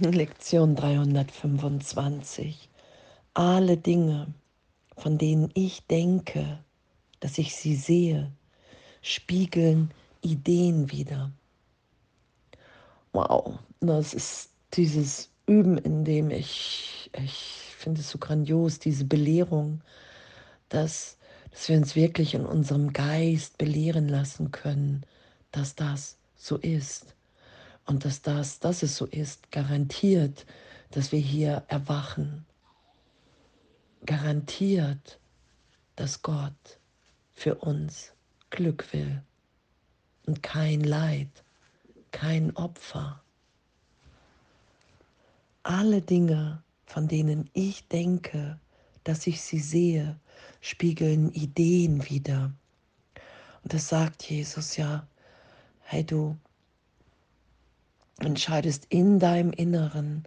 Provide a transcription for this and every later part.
Lektion 325. Alle Dinge, von denen ich denke, dass ich sie sehe, spiegeln Ideen wieder. Wow, das ist dieses Üben, in dem ich, ich finde es so grandios, diese Belehrung, dass, dass wir uns wirklich in unserem Geist belehren lassen können, dass das so ist. Und dass das, dass es so ist, garantiert, dass wir hier erwachen. Garantiert, dass Gott für uns Glück will und kein Leid, kein Opfer. Alle Dinge, von denen ich denke, dass ich sie sehe, spiegeln Ideen wider. Und das sagt Jesus ja, hey du entscheidest in deinem Inneren,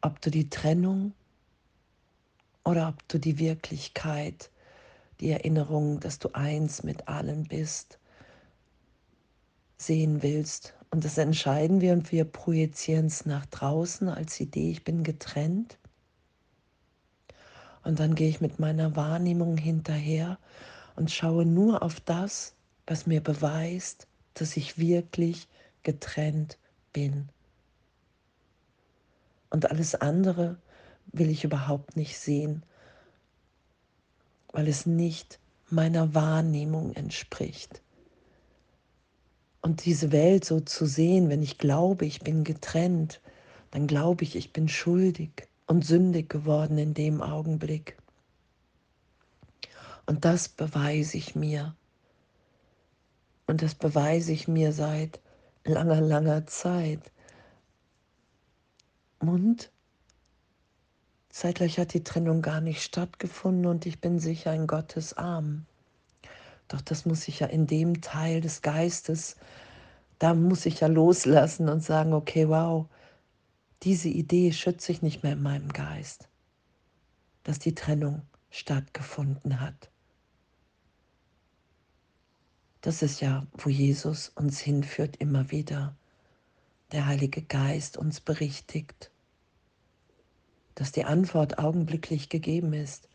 ob du die Trennung oder ob du die Wirklichkeit, die Erinnerung, dass du eins mit allen bist, sehen willst. Und das entscheiden wir und wir projizieren es nach draußen als Idee, ich bin getrennt. Und dann gehe ich mit meiner Wahrnehmung hinterher und schaue nur auf das, was mir beweist, dass ich wirklich getrennt bin. Und alles andere will ich überhaupt nicht sehen, weil es nicht meiner Wahrnehmung entspricht. Und diese Welt so zu sehen, wenn ich glaube, ich bin getrennt, dann glaube ich, ich bin schuldig und sündig geworden in dem Augenblick. Und das beweise ich mir. Und das beweise ich mir seit langer, langer Zeit. Und zeitgleich hat die Trennung gar nicht stattgefunden und ich bin sicher in Gottes Arm. Doch das muss ich ja in dem Teil des Geistes, da muss ich ja loslassen und sagen, okay, wow, diese Idee schütze ich nicht mehr in meinem Geist, dass die Trennung stattgefunden hat. Das ist ja, wo Jesus uns hinführt immer wieder. Der Heilige Geist uns berichtigt, dass die Antwort augenblicklich gegeben ist.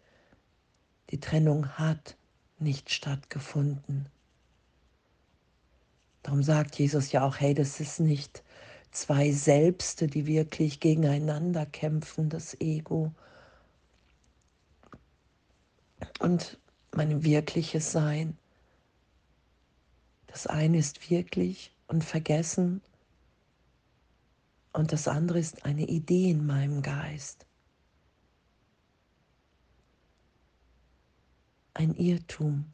Die Trennung hat nicht stattgefunden. Darum sagt Jesus ja auch, hey, das ist nicht zwei Selbste, die wirklich gegeneinander kämpfen, das Ego und mein wirkliches Sein. Das eine ist wirklich und vergessen und das andere ist eine Idee in meinem Geist. Ein Irrtum,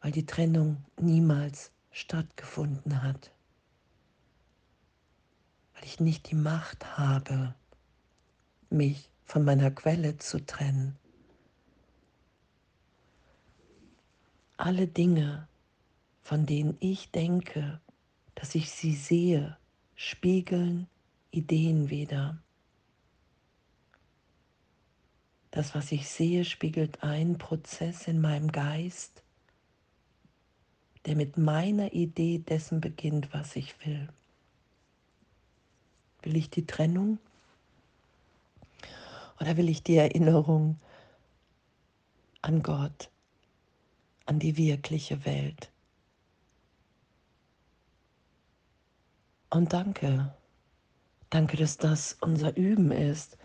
weil die Trennung niemals stattgefunden hat, weil ich nicht die Macht habe, mich von meiner Quelle zu trennen. Alle Dinge, von denen ich denke, dass ich sie sehe, spiegeln Ideen wieder. Das, was ich sehe, spiegelt einen Prozess in meinem Geist, der mit meiner Idee dessen beginnt, was ich will. Will ich die Trennung oder will ich die Erinnerung an Gott, an die wirkliche Welt? Und danke. Danke, dass das unser Üben ist.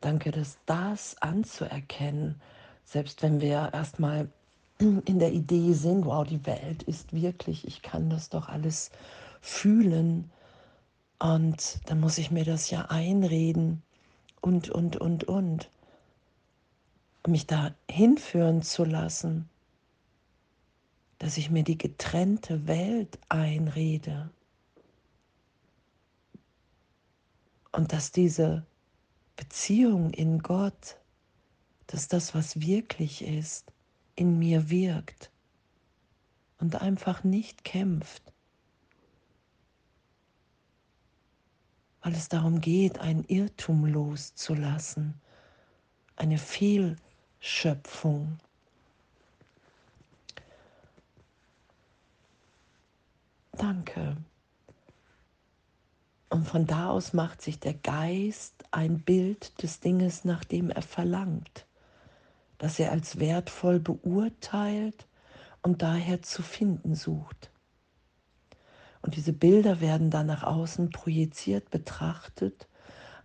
Danke, dass das anzuerkennen, selbst wenn wir erstmal in der Idee sind, wow, die Welt ist wirklich, ich kann das doch alles fühlen. Und dann muss ich mir das ja einreden und, und, und, und. Mich da hinführen zu lassen, dass ich mir die getrennte Welt einrede. Und dass diese Beziehung in Gott, dass das, was wirklich ist, in mir wirkt und einfach nicht kämpft. Weil es darum geht, ein Irrtum loszulassen, eine Fehlschöpfung. Danke. Und von da aus macht sich der Geist ein Bild des Dinges, nach dem er verlangt, das er als wertvoll beurteilt und daher zu finden sucht. Und diese Bilder werden dann nach außen projiziert, betrachtet,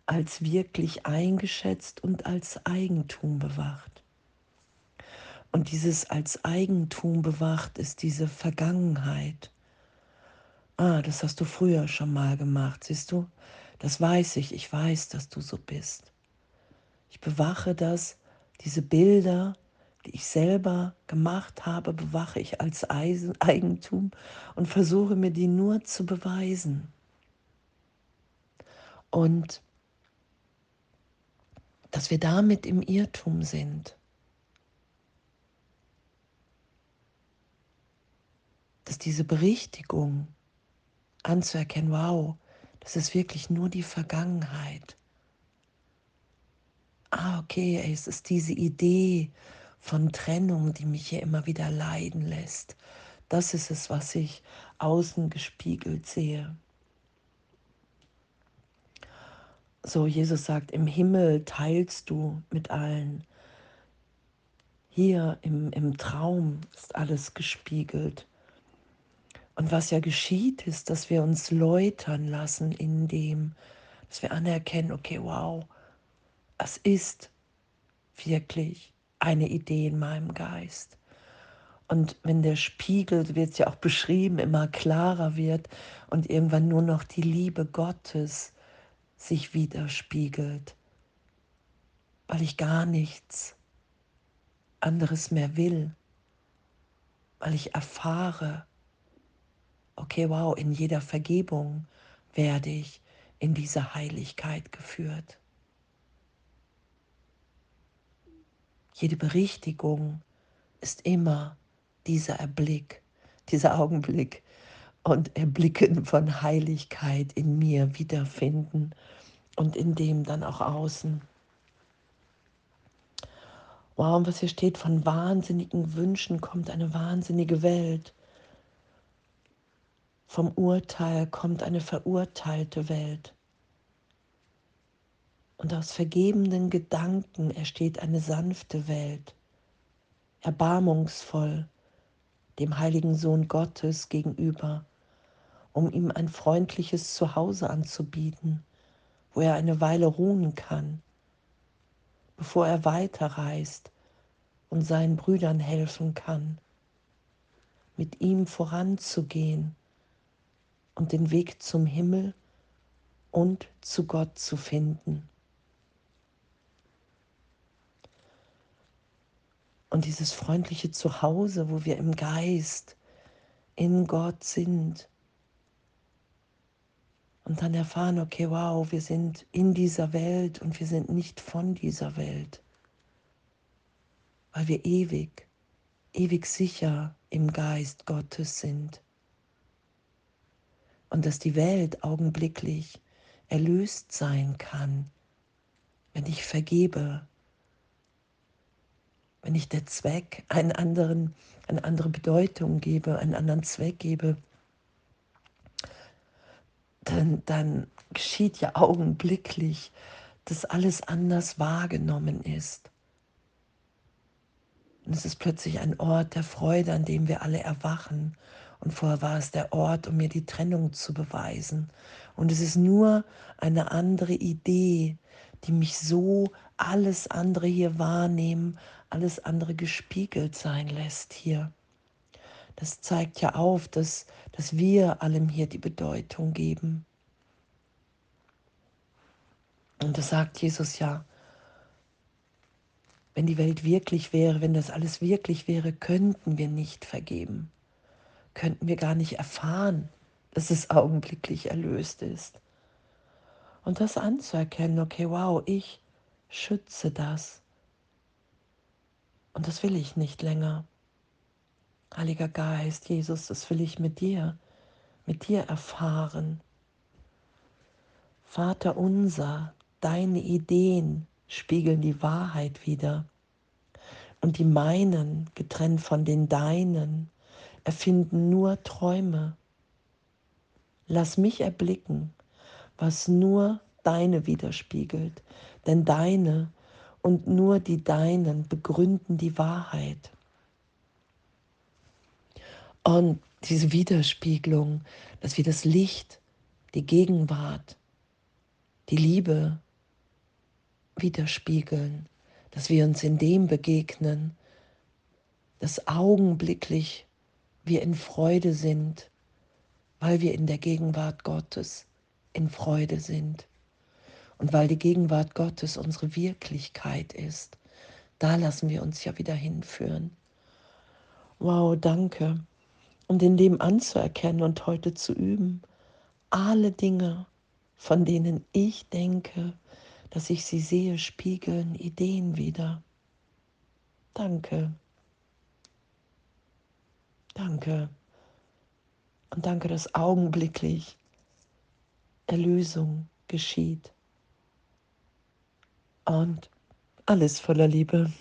als wirklich eingeschätzt und als Eigentum bewacht. Und dieses als Eigentum bewacht ist diese Vergangenheit. Ah, das hast du früher schon mal gemacht, siehst du? Das weiß ich, ich weiß, dass du so bist. Ich bewache das, diese Bilder, die ich selber gemacht habe, bewache ich als Eigentum und versuche mir die nur zu beweisen. Und dass wir damit im Irrtum sind. Dass diese Berichtigung anzuerkennen, wow, das ist wirklich nur die Vergangenheit. Ah, okay, es ist diese Idee von Trennung, die mich hier immer wieder leiden lässt. Das ist es, was ich außen gespiegelt sehe. So, Jesus sagt, im Himmel teilst du mit allen. Hier im, im Traum ist alles gespiegelt. Und was ja geschieht, ist, dass wir uns läutern lassen in dem, dass wir anerkennen, okay, wow, es ist wirklich eine Idee in meinem Geist. Und wenn der Spiegel, wird es ja auch beschrieben, immer klarer wird und irgendwann nur noch die Liebe Gottes sich widerspiegelt, weil ich gar nichts anderes mehr will, weil ich erfahre, okay, wow, in jeder Vergebung werde ich in diese Heiligkeit geführt. Jede Berichtigung ist immer dieser Erblick, dieser Augenblick und Erblicken von Heiligkeit in mir wiederfinden und in dem dann auch außen. Wow, und was hier steht, von wahnsinnigen Wünschen kommt eine wahnsinnige Welt. Vom Urteil kommt eine verurteilte Welt. Und aus vergebenden Gedanken entsteht eine sanfte Welt, erbarmungsvoll dem heiligen Sohn Gottes gegenüber, um ihm ein freundliches Zuhause anzubieten, wo er eine Weile ruhen kann, bevor er weiterreist und seinen Brüdern helfen kann, mit ihm voranzugehen und den Weg zum Himmel und zu Gott zu finden. Und dieses freundliche Zuhause, wo wir im Geist in Gott sind. Und dann erfahren, okay, wow, wir sind in dieser Welt und wir sind nicht von dieser Welt. Weil wir ewig, ewig sicher im Geist Gottes sind. Und dass die Welt augenblicklich erlöst sein kann, wenn ich vergebe, wenn ich der Zweck einen anderen, eine andere Bedeutung gebe, einen anderen Zweck gebe, dann, dann geschieht ja augenblicklich, dass alles anders wahrgenommen ist. Und es ist plötzlich ein Ort der Freude, an dem wir alle erwachen. Und vorher war es der Ort, um mir die Trennung zu beweisen. Und es ist nur eine andere Idee, die mich so alles andere hier wahrnehmen, alles andere gespiegelt sein lässt hier. Das zeigt ja auf, dass, dass wir allem hier die Bedeutung geben. Und das sagt Jesus ja, wenn die Welt wirklich wäre, wenn das alles wirklich wäre, könnten wir nicht vergeben. Könnten wir gar nicht erfahren, dass es augenblicklich erlöst ist. Und das anzuerkennen, okay, wow, ich schütze das. Und das will ich nicht länger. Heiliger Geist, Jesus, das will ich mit dir, mit dir erfahren. Vater unser, deine Ideen spiegeln die Wahrheit wider. Und die meinen, getrennt von den deinen, erfinden nur Träume. Lass mich erblicken, was nur deine widerspiegelt. Denn deine und nur die deinen begründen die Wahrheit. Und diese Widerspiegelung, dass wir das Licht, die Gegenwart, die Liebe widerspiegeln, dass wir uns in dem begegnen, dass augenblicklich wir in Freude sind, weil wir in der Gegenwart Gottes in Freude sind. Und weil die Gegenwart Gottes unsere Wirklichkeit ist, da lassen wir uns ja wieder hinführen. Wow, danke. Und in dem anzuerkennen und heute zu üben, alle Dinge, von denen ich denke, dass ich sie sehe, spiegeln Ideen wieder. Danke. Danke. Und danke, dass augenblicklich Erlösung geschieht. Und alles voller Liebe.